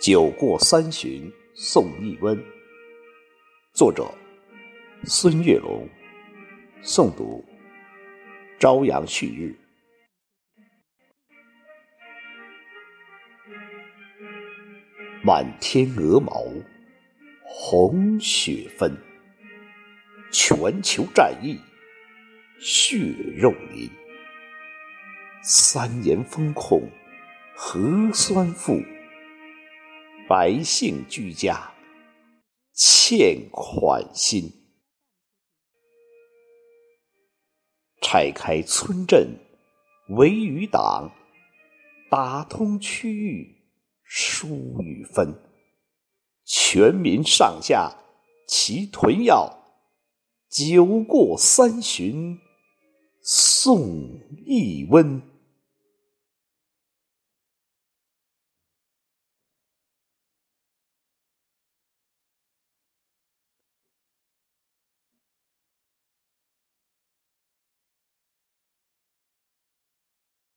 酒过三巡送一温。作者：孙月龙。诵读：朝阳旭日。满天鹅毛，红雪纷。全球战役，血肉淋。三年封控，核酸负。百姓居家，欠款心。拆开村镇，围与党，打通区域，疏与分。全民上下齐囤药，酒过三巡送一温。